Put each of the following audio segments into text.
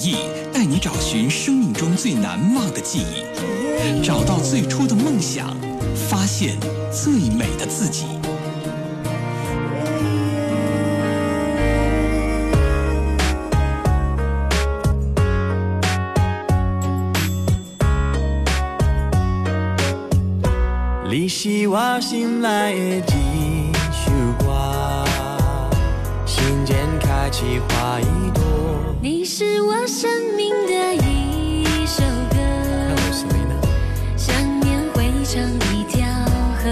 音乐的名义，带你找寻生命中最难忘的记忆，找到最初的梦想，发现最美的自己。你是我心内的一首歌，心间开起花一朵。你是我生命的一首歌，想念汇成一条河。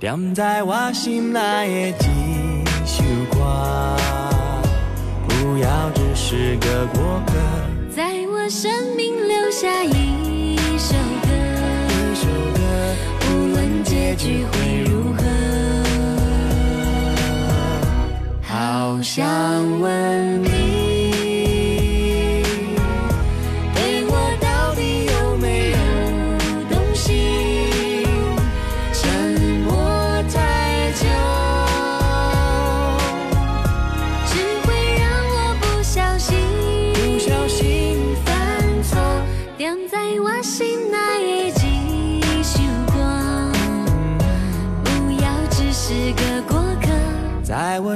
点在我心内的一首歌，不要只是个过客，在我生命留下一首歌，一首歌，无论结局会如何。好想问你，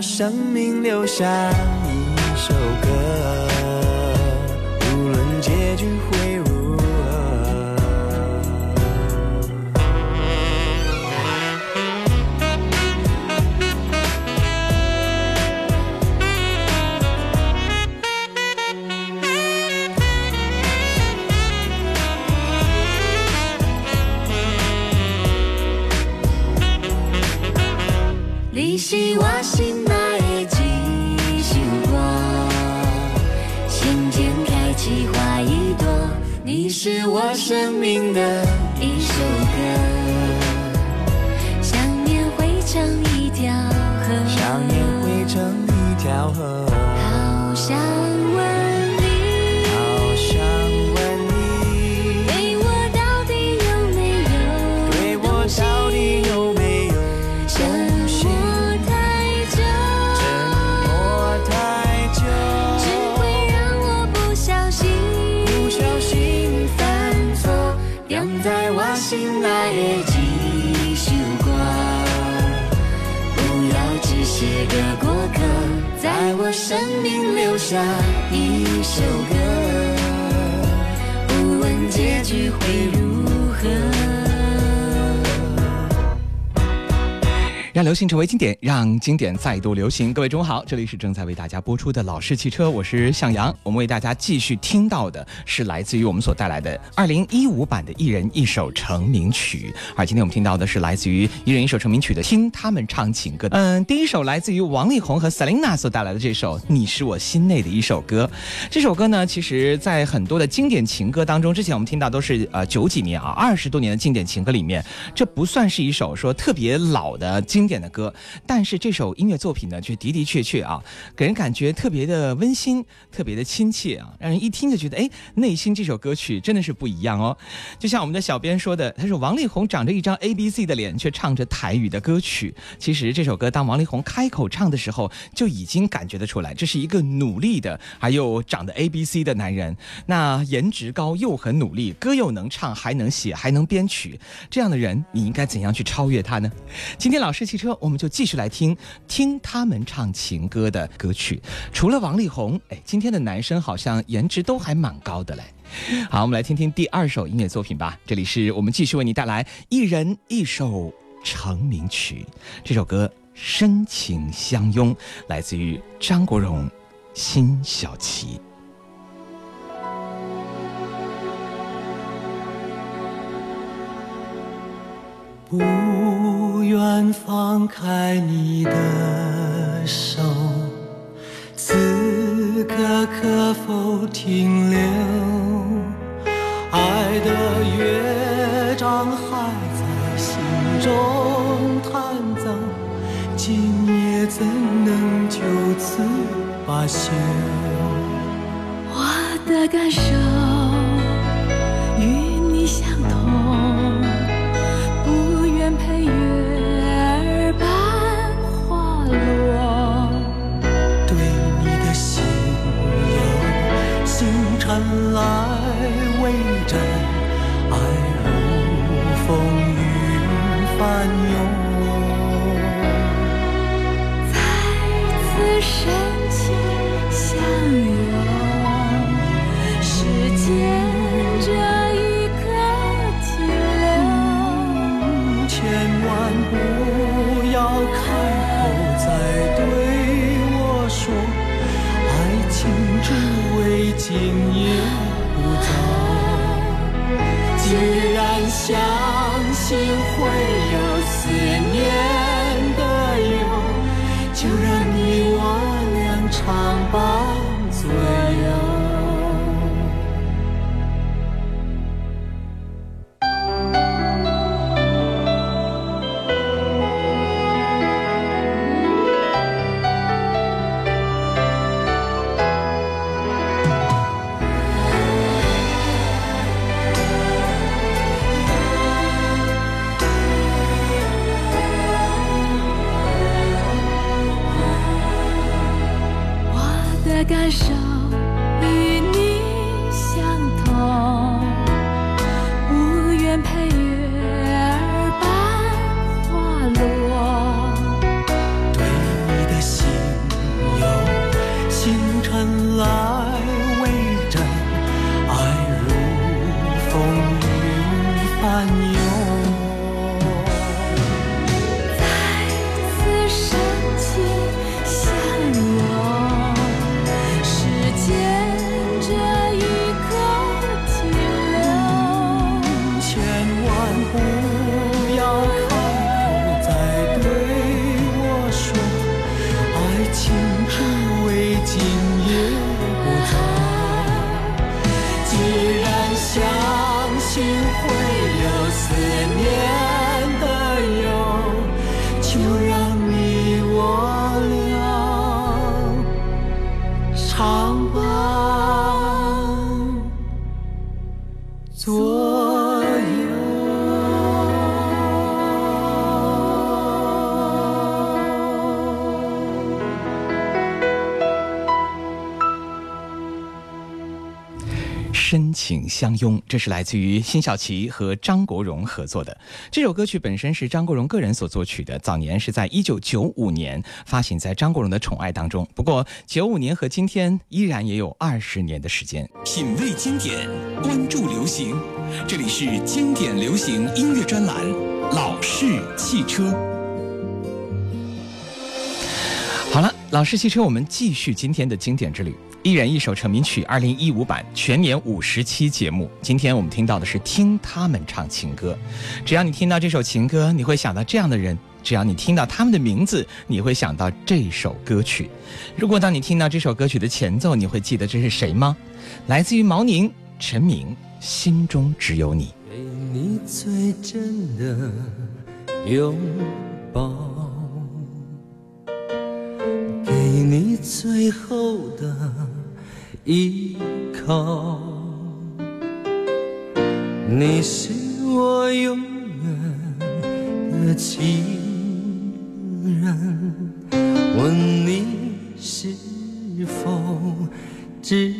生命留下。你是我生命的一首歌，想念汇成一条河。想念汇成一条河。下一首歌，不问结局会如何。让流行成为经典，让经典再度流行。各位中午好，这里是正在为大家播出的《老式汽车》，我是向阳。我们为大家继续听到的是来自于我们所带来的二零一五版的《一人一首成名曲》，而今天我们听到的是来自于《一人一首成名曲》的听他们唱情歌。嗯，第一首来自于王力宏和 Selina 所带来的这首《你是我心内的一首歌》。这首歌呢，其实在很多的经典情歌当中，之前我们听到都是呃九几年啊，二十多年的经典情歌里面，这不算是一首说特别老的经典的歌，但是这首音乐作品呢，却的的确确啊，给人感觉特别的温馨，特别的亲切啊，让人一听就觉得，哎，内心这首歌曲真的是不一样哦。就像我们的小编说的，他说王力宏长着一张 A B C 的脸，却唱着台语的歌曲。其实这首歌当王力宏开口唱的时候，就已经感觉得出来，这是一个努力的，还有长得 A B C 的男人。那颜值高又很努力，歌又能唱，还能写，还能编曲，这样的人，你应该怎样去超越他呢？今天老师汽车。车，我们就继续来听听他们唱情歌的歌曲。除了王力宏，哎，今天的男生好像颜值都还蛮高的嘞。好，我们来听听第二首音乐作品吧。这里是我们继续为你带来一人一首成名曲，这首歌深情相拥，来自于张国荣、辛晓琪。不不愿放开你的手，此刻可否停留？爱的乐章还在心中弹奏，今夜怎能就此罢休？我的感受深情相拥，这是来自于辛晓琪和张国荣合作的。这首歌曲本身是张国荣个人所作曲的，早年是在一九九五年发行在张国荣的《宠爱》当中。不过九五年和今天依然也有二十年的时间。品味经典，关注流行，这里是经典流行音乐专栏《老式汽车》。好了，老式汽车，我们继续今天的经典之旅。一人一首成名曲，二零一五版全年五十期节目。今天我们听到的是听他们唱情歌。只要你听到这首情歌，你会想到这样的人；只要你听到他们的名字，你会想到这首歌曲。如果当你听到这首歌曲的前奏，你会记得这是谁吗？来自于毛宁、陈明，《心中只有你》。给你最真的拥抱，给你最后的依靠。你是我永远的情人，问你是否知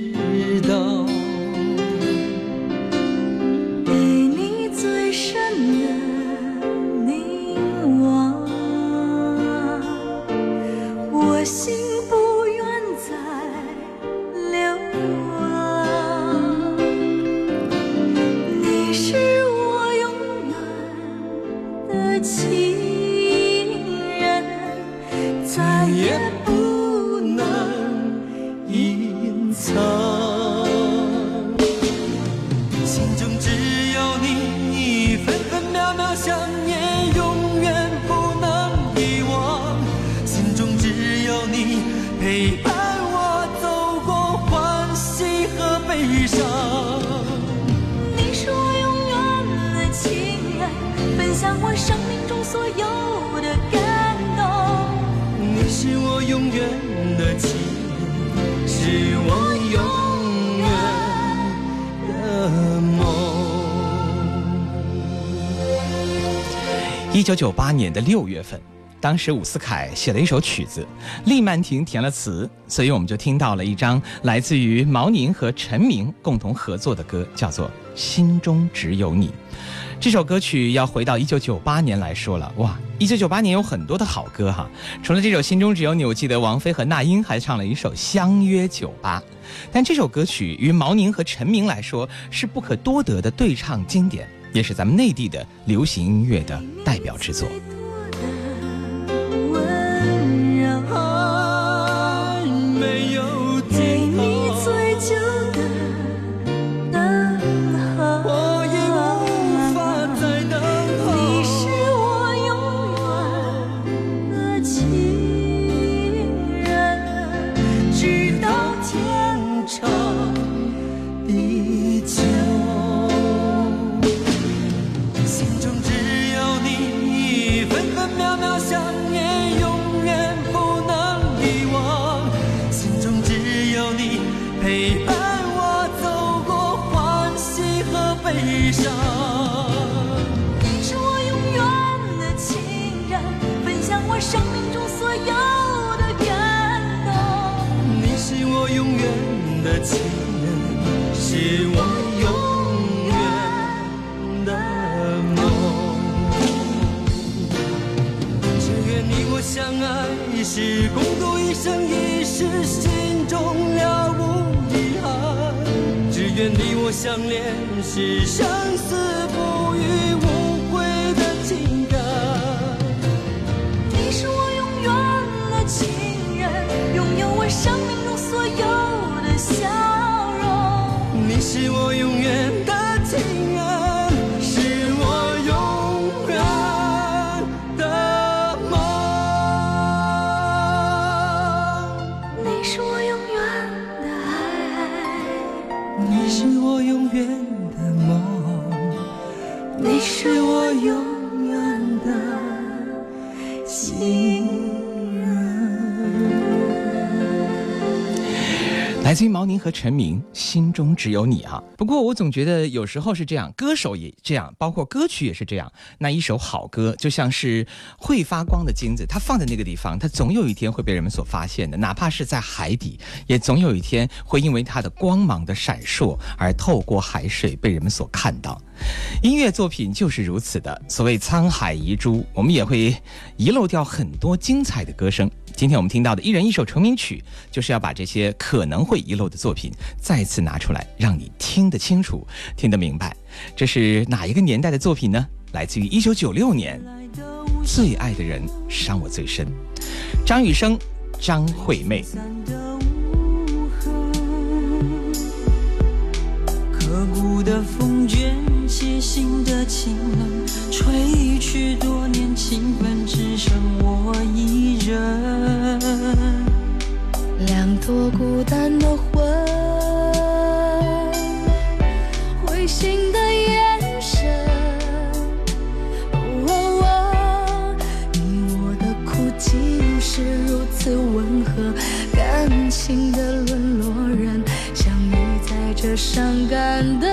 一九九八年的六月份，当时伍思凯写了一首曲子，厉曼婷填了词，所以我们就听到了一张来自于毛宁和陈明共同合作的歌，叫做《心中只有你》。这首歌曲要回到一九九八年来说了，哇，一九九八年有很多的好歌哈。除了这首《心中只有你》，我记得王菲和那英还唱了一首《相约酒吧》，但这首歌曲于毛宁和陈明来说是不可多得的对唱经典。也是咱们内地的流行音乐的代表之作。情能是我永远的梦，只愿你我相爱，是共度一生一世，心中了无遗憾，只愿你我相恋，是生死不。是我永金毛宁和陈明，心中只有你啊。不过我总觉得有时候是这样，歌手也这样，包括歌曲也是这样。那一首好歌就像是会发光的金子，它放在那个地方，它总有一天会被人们所发现的。哪怕是在海底，也总有一天会因为它的光芒的闪烁而透过海水被人们所看到。音乐作品就是如此的，所谓沧海遗珠，我们也会遗漏掉很多精彩的歌声。今天我们听到的一人一首成名曲，就是要把这些可能会遗漏的作品再次拿出来，让你听得清楚、听得明白。这是哪一个年代的作品呢？来自于一九九六年，《最爱的人伤我最深》，张雨生、张惠妹。刻骨的风卷。写心的情，吹去多年情分，只剩我一人。两朵孤单的魂，灰心的眼神。你我的苦竟是如此温和，感情的沦落人，相遇在这伤感的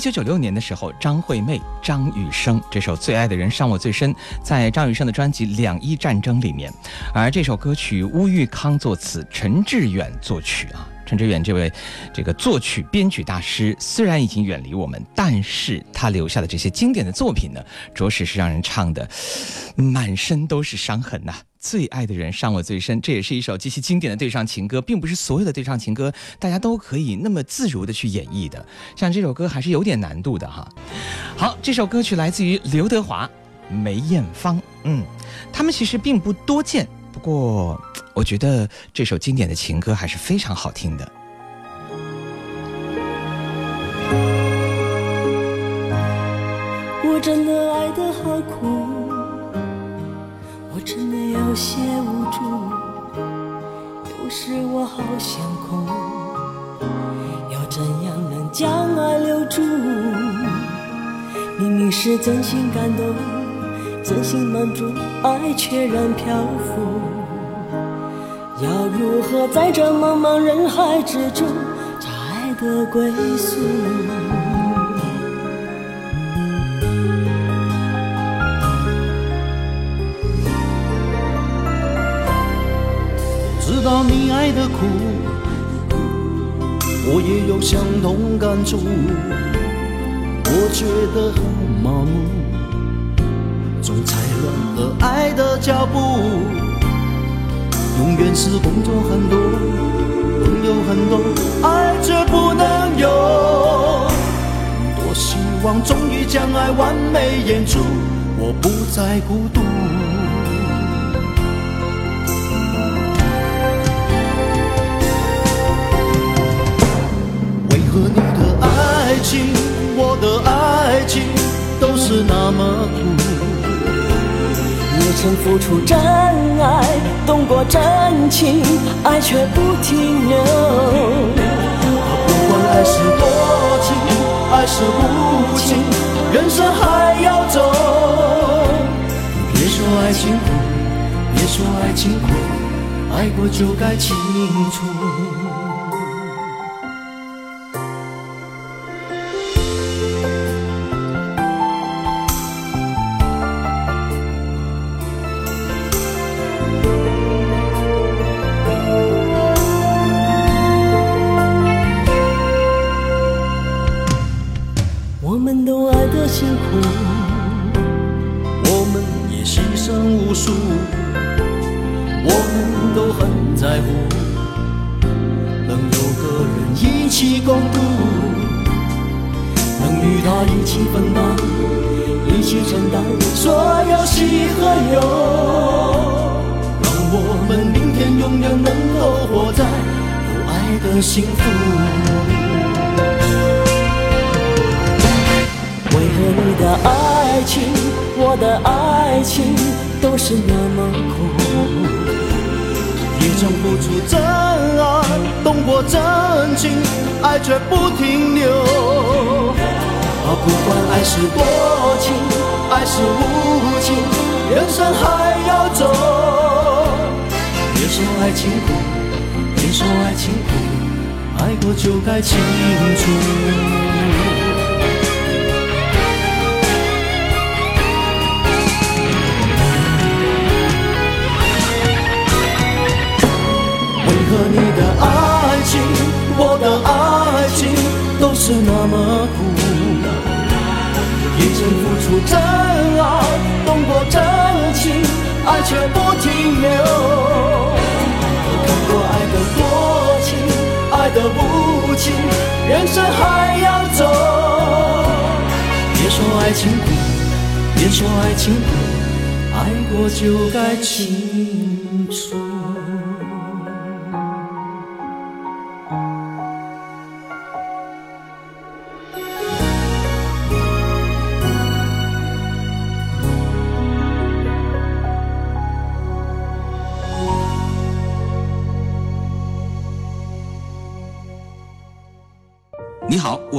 一九九六年的时候，张惠妹、张雨生这首《最爱的人伤我最深》在张雨生的专辑《两伊战争》里面，而这首歌曲乌玉康作词，陈志远作曲啊。陈志远这位这个作曲编曲大师虽然已经远离我们，但是他留下的这些经典的作品呢，着实是让人唱的满身都是伤痕呐、最爱的人伤我最深，这也是一首极其经典的对唱情歌，并不是所有的对唱情歌大家都可以那么自如的去演绎的。像这首歌还是有点难度的哈。好，这首歌曲来自于刘德华、梅艳芳，嗯，他们其实并不多见，不过我觉得这首经典的情歌还是非常好听的。我真的爱的好苦，些无助，有时我好想哭，要怎样能将爱留住？明明是真心感动，真心满足，爱却然漂浮。要如何在这茫茫人海之中找爱的归宿？知道你爱的苦，我也有相同感触。我觉得很麻木，总踩乱了爱的脚步。永远是工作很多，朋友很多，爱却不能有。多希望终于将爱完美演出，我不再孤独。情，我的爱情都是那么苦？也曾付出真爱，动过真情，爱却不停留。不管爱是多情，爱是无情，人生还要走。别说爱情苦，别说爱情苦，爱过就该清楚。为何你的爱情，我的爱情都是那么苦，也曾付出真爱，动过真情，爱却不停留。的无情，人生还要走。别说爱情苦，别说爱情苦，爱过就该清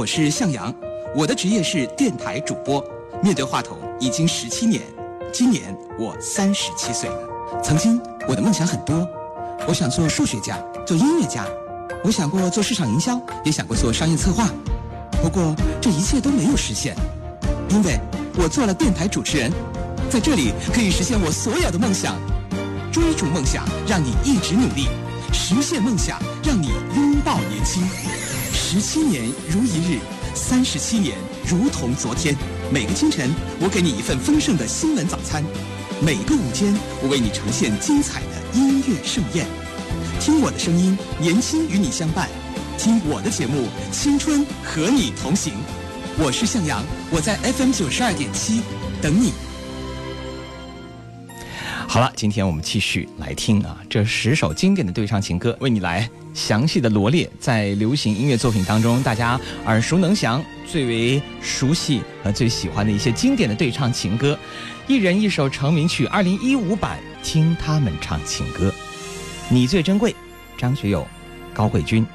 我是向阳，我的职业是电台主播，面对话筒已经十七年，今年我三十七岁了。曾经我的梦想很多，我想做数学家，做音乐家，我想过做市场营销，也想过做商业策划，不过这一切都没有实现，因为我做了电台主持人，在这里可以实现我所有的梦想。追逐梦想，让你一直努力；实现梦想，让你拥抱年轻。十七年如一日，三十七年如同昨天。每个清晨，我给你一份丰盛的新闻早餐；每个午间，我为你呈现精彩的音乐盛宴。听我的声音，年轻与你相伴；听我的节目，青春和你同行。我是向阳，我在 FM 九十二点七等你。好了，今天我们继续来听啊，这十首经典的对唱情歌，为你来详细的罗列在流行音乐作品当中大家耳熟能详、最为熟悉和最喜欢的一些经典的对唱情歌，一人一首成名曲，二零一五版，听他们唱情歌。你最珍贵，张学友、高慧君。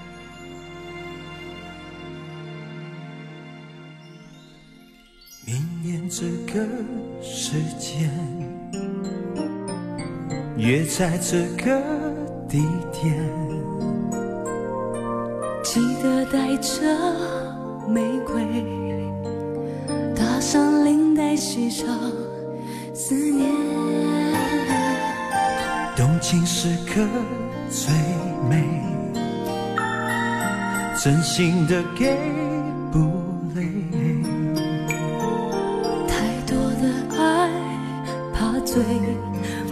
明年这个时间。约在这个地点，记得带着玫瑰，打上领带，系上思念。动情时刻最美，真心的给不累。太多的爱，怕醉。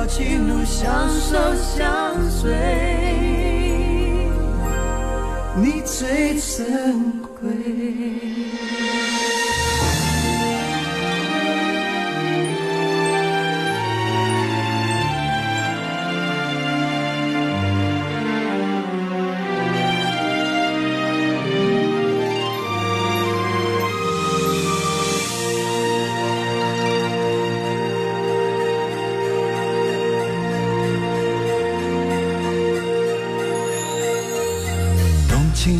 这条情路相守相随，你最珍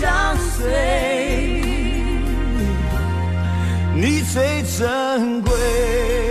相随，你最珍贵。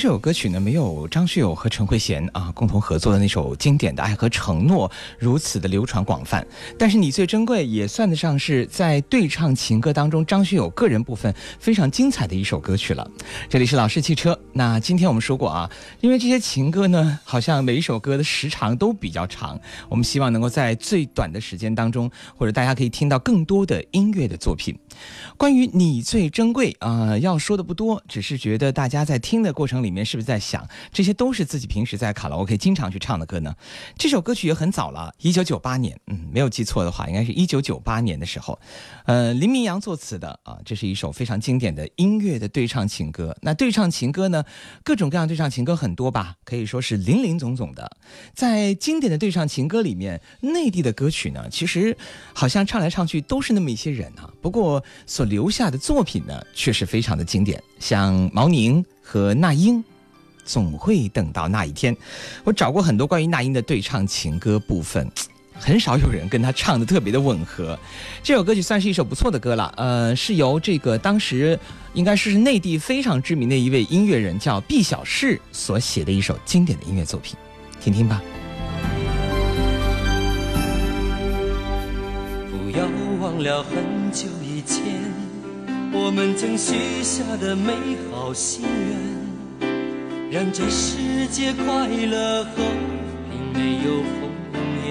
这首歌曲呢没有张学友和陈慧娴啊共同合作的那首经典的《爱和承诺》如此的流传广泛，但是《你最珍贵》也算得上是在对唱情歌当中张学友个人部分非常精彩的一首歌曲了。这里是老式汽车，那今天我们说过啊，因为这些情歌呢，好像每一首歌的时长都比较长，我们希望能够在最短的时间当中，或者大家可以听到更多的音乐的作品。关于你最珍贵啊、要说的不多，只是觉得大家在听的过程里面是不是在想，这些都是自己平时在卡拉 OK 经常去唱的歌呢？这首歌曲也很早了，一九九八年，嗯，没有记错的话，应该是一九九八年的时候，呃，林明阳作词的啊，这是一首非常经典的音乐的对唱情歌。那对唱情歌呢，各种各样对唱情歌很多吧，可以说是林林总总的。在经典的对唱情歌里面，内地的歌曲呢，其实好像唱来唱去都是那么一些人啊，不过所留下的作品呢，却是非常的经典，像毛宁和那英。总会等到那一天。我找过很多关于那英的对唱情歌部分，很少有人跟她唱的特别的吻合。这首歌曲算是一首不错的歌了，呃，是由这个当时应该是内地非常知名的一位音乐人叫毕小世所写的一首经典的音乐作品，听听吧。不要忘了很久前，我们曾许下的美好心愿，让这世界快乐和平，没有红叶。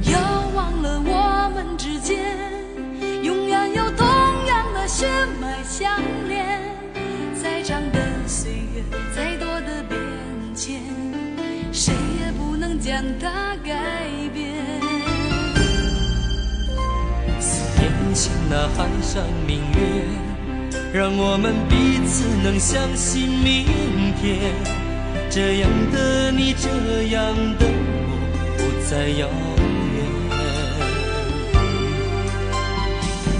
不要忘了我们之间，永远有同样的血脉相连。再长的岁月，再多的变迁，谁也不能将它改年前那海上明月，让我们彼此能相信明天。这样的你，这样的我，不再遥远。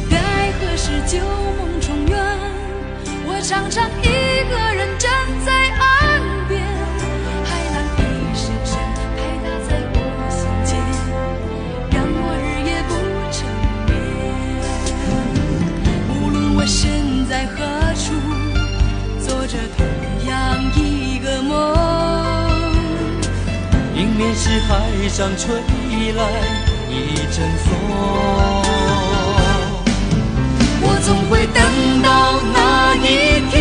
该何时旧梦重圆？我常常一个人站在面是海上吹来一阵风。我总会等到那一天，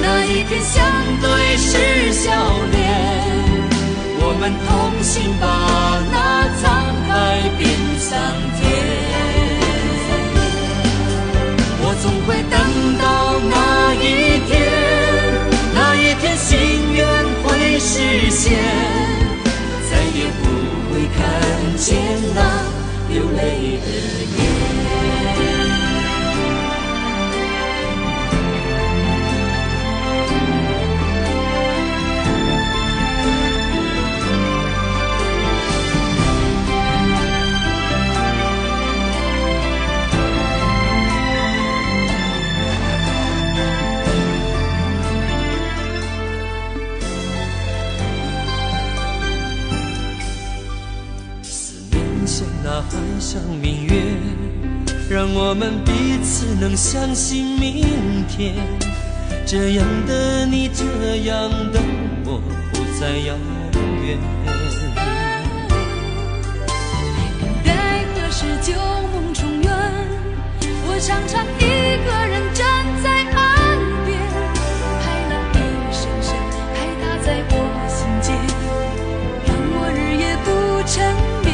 那一天相对是笑脸，我们同心把那沧海变桑田。我总会等到那一天，那一天心愿会实现，见那流泪的们彼此能相信明天。这样的你，这样的我，不再遥远。待何时旧梦重圆？我常常一个人站在岸边，海浪一声声拍打在我心间，让我日夜不沉眠。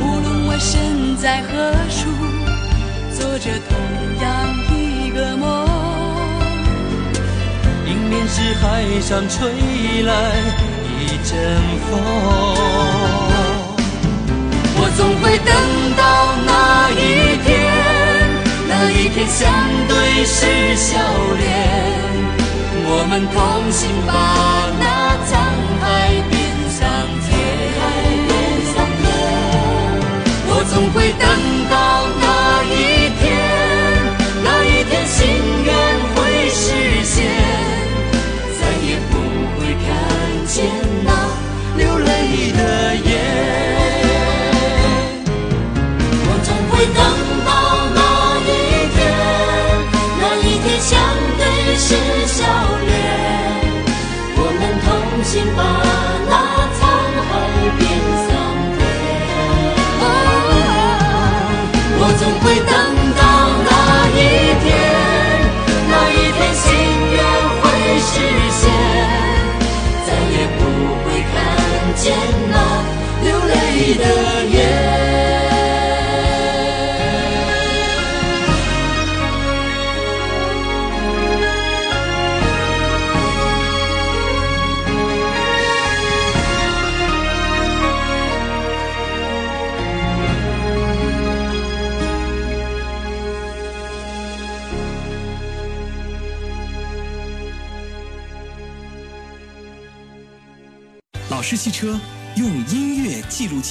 无论我身在何，着同样一个梦。迎面是海上吹来一阵风，我总会等到那一天，那一天相对是笑脸，我们同心把那沧海变桑田。我总会等到心愿会实现。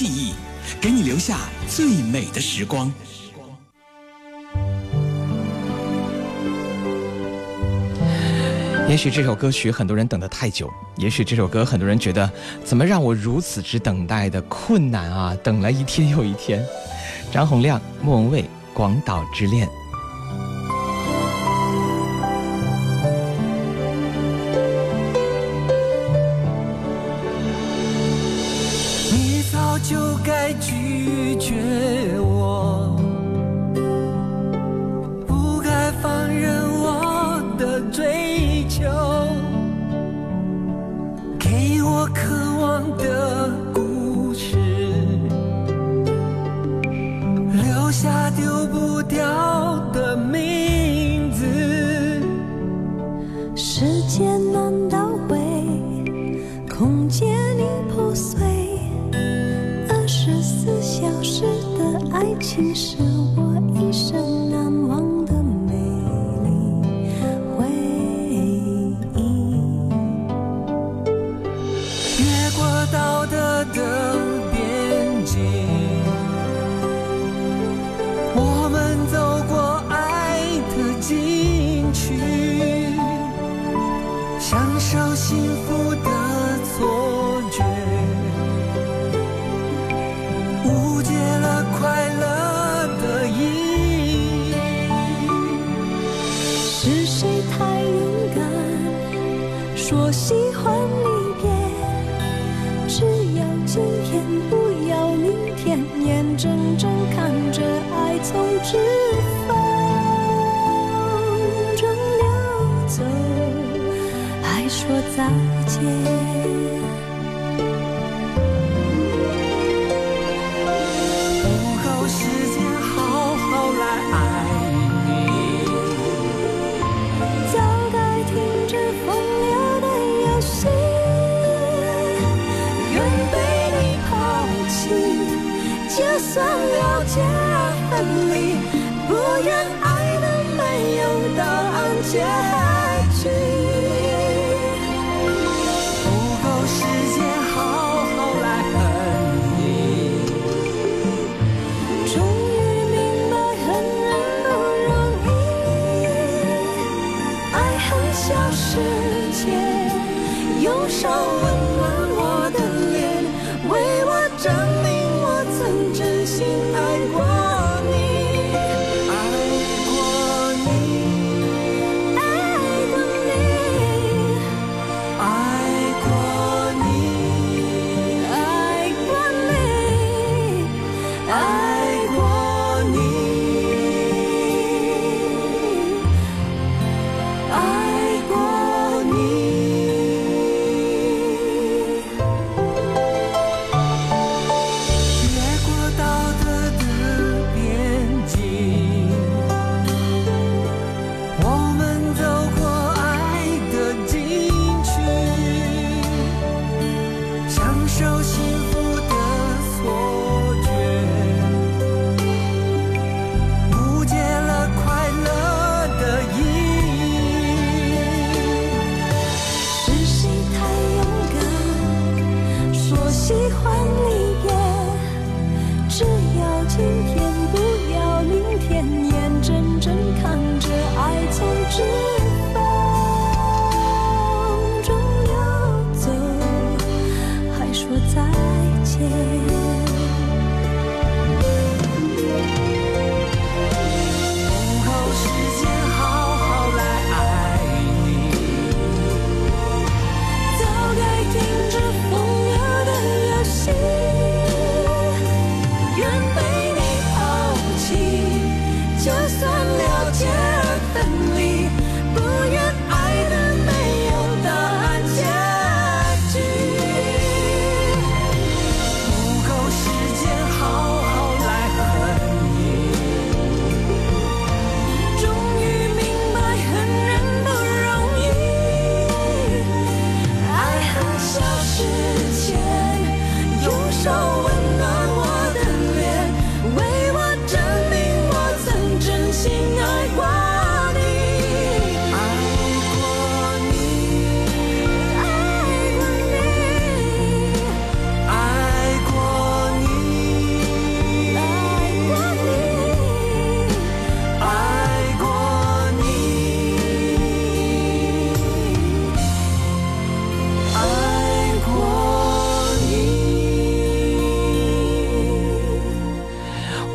记忆，给你留下最美的时光。也许这首歌曲很多人等得太久，也许这首歌很多人觉得怎么让我如此之等待的困难啊，等了一天又一天。张洪亮、莫文蔚《广岛之恋》。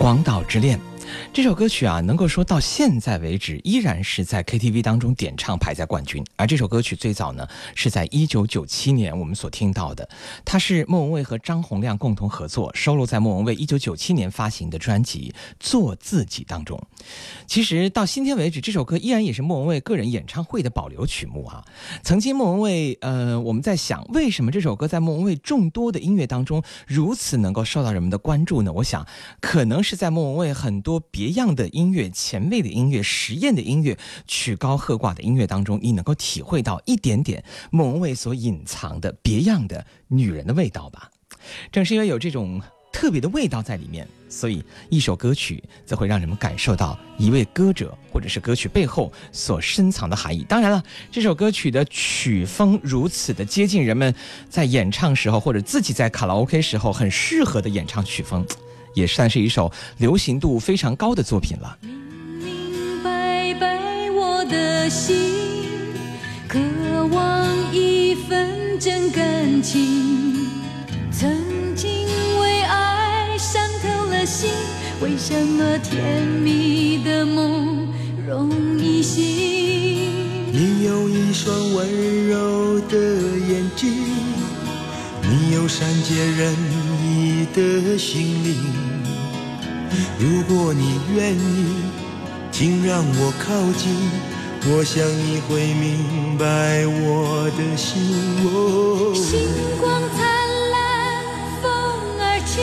广岛之恋。这首歌曲啊，能够说到现在为止，依然是在 KTV 当中点唱排在冠军。而这首歌曲最早呢，是在一九九七年我们所听到的，它是莫文蔚和张洪亮共同合作，收录在莫文蔚一九九七年发行的专辑《做自己》当中。其实到今天为止，这首歌依然也是莫文蔚个人演唱会的保留曲目啊。曾经莫文蔚，呃，我们在想，为什么这首歌在莫文蔚众多的音乐当中如此能够受到人们的关注呢？我想，可能是在莫文蔚很多别。别样的音乐、前卫的音乐、实验的音乐、曲高和寡的音乐当中，你能够体会到一点点莫文蔚所隐藏的别样的女人的味道吧？正是因为有这种特别的味道在里面，所以一首歌曲则会让人们感受到一位歌者或者是歌曲背后所深藏的含义。当然了，这首歌曲的曲风如此的接近人们在演唱时候或者自己在卡拉 OK 时候很适合的演唱曲风。也算是一首流行度非常高的作品了。明明白白我的心，渴望一份真感情。曾经为爱伤透了心，为什么甜蜜的梦容易醒？你有一双温柔的眼睛，你有善解人意的心灵。如果你愿意，请让我靠近，我想你会明白我的心。星光灿烂，风儿轻，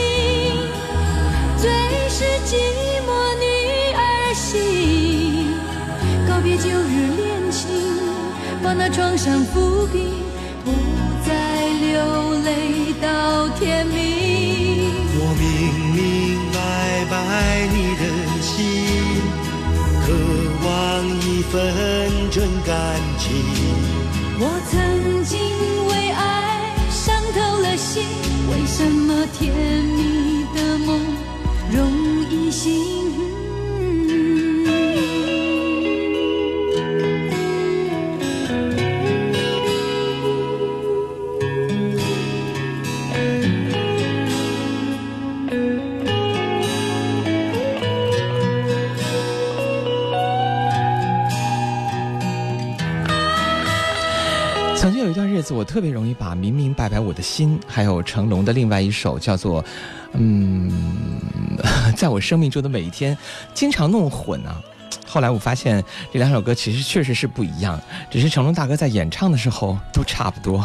最是寂寞女儿心。告别旧日恋情，把那创伤抚平，不再流泪到天明。爱你的心，渴望一份真感情。我曾经为爱伤透了心，为什么甜蜜的梦容易醒？我特别容易把明明白白我的心，还有成龙的另外一首叫做，嗯，在我生命中的每一天，经常弄混啊。后来我发现这两首歌其实确实是不一样，只是成龙大哥在演唱的时候都差不多。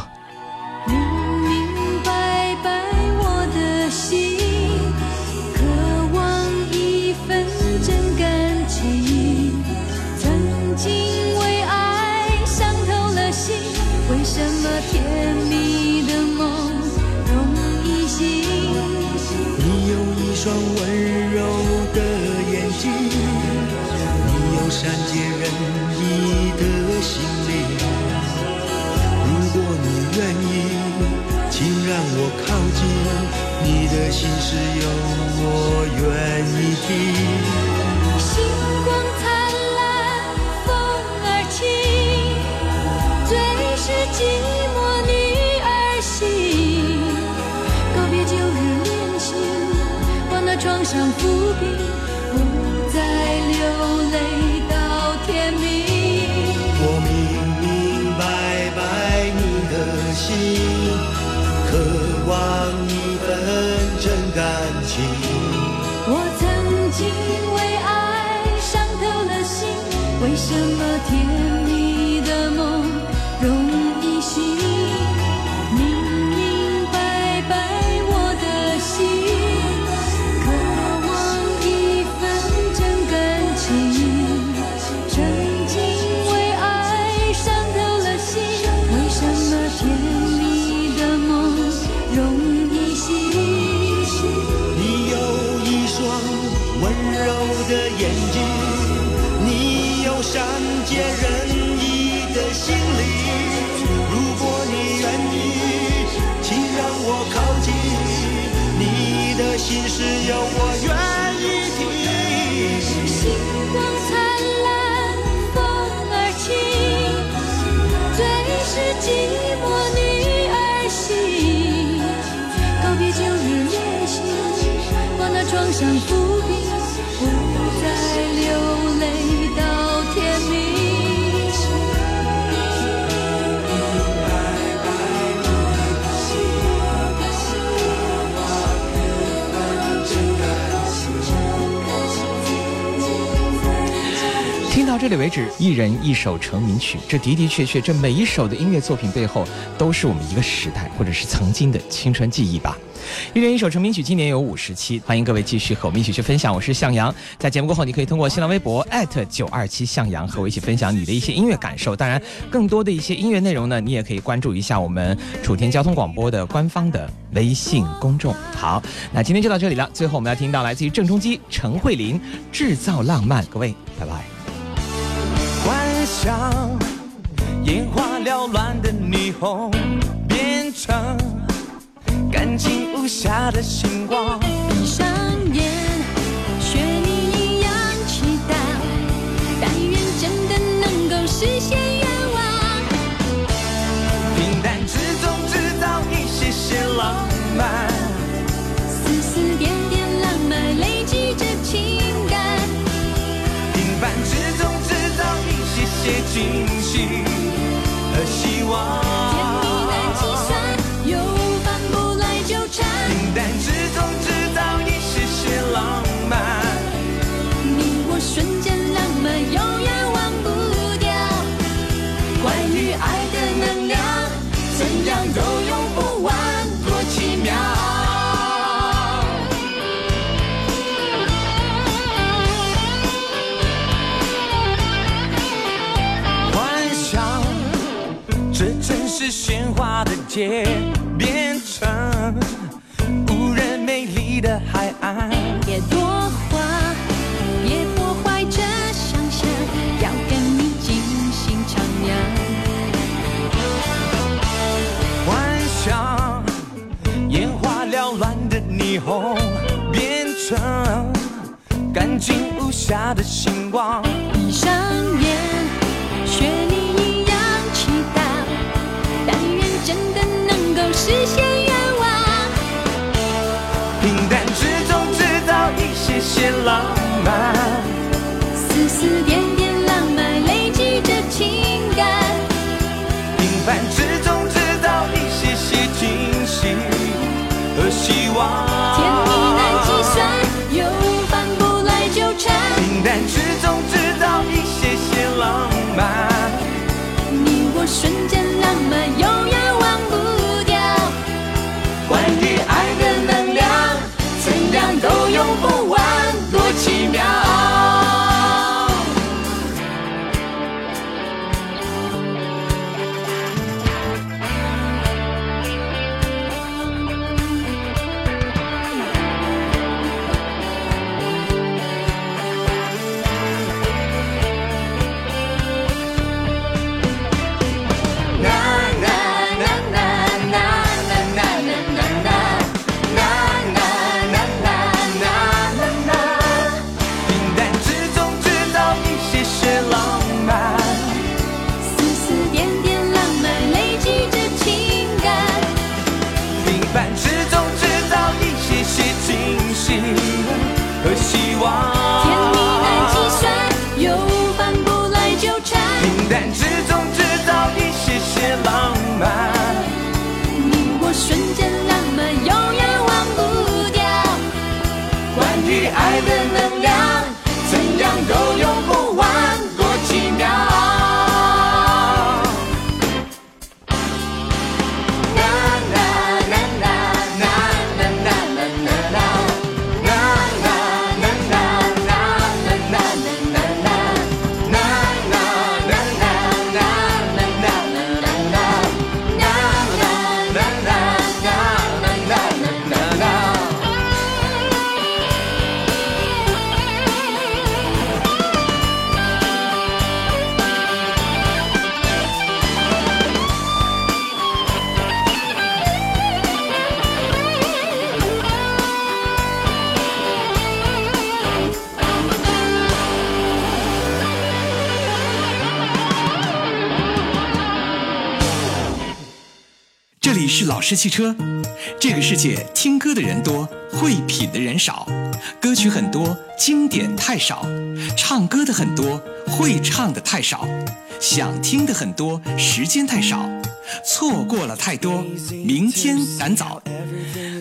双温柔的眼睛，你有善解人意的心灵。如果你愿意，请让我靠近，你的心事有我愿意听。星光灿烂，风儿轻，最是寂不必，不再流泪到天明。我明明白白你的心，渴望一份真感情。我曾经为爱伤透了心，为什么天心里。如果你愿意请让我靠近。你的心事有我到这里为止，一人一首成名曲，这的的确确，这每一首的音乐作品背后，都是我们一个时代或者是曾经的青春记忆吧。一人一首成名曲，今年有五十期，欢迎各位继续和我们一起去分享。我是向阳，在节目过后，你可以通过新浪微博九二七向阳和我一起分享你的一些音乐感受。当然，更多的一些音乐内容呢，你也可以关注一下我们楚天交通广播的官方的微信公众。好，那今天就到这里了。最后我们要听到来自于郑中基、陈慧琳《制造浪漫》，各位，拜拜。让眼花缭乱的霓虹变成。干净无瑕的星光，闭上眼，学你一样祈祷，但愿真的能够实现愿些惊喜和希望。街变成无人美丽的海岸，别多话，别破坏这想象，要跟你尽兴徜徉。幻想眼花缭乱的霓虹变成干净无瑕的星光，闭上眼，实现愿望，平淡之中制造一些些浪漫，丝丝点点浪漫累积着情感，平凡之中制造一些些惊喜和希望，甜蜜难计算，又反不来纠缠，平淡之中制造一些些浪漫，你我瞬间浪漫永是汽车，这个世界听歌的人多，会品的人少，歌曲很多，经典太少，唱歌的很多，会唱的太少，想听的很多，时间太少，错过了太多，明天赶早。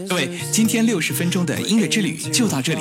各位，今天六十分钟的音乐之旅就到这里。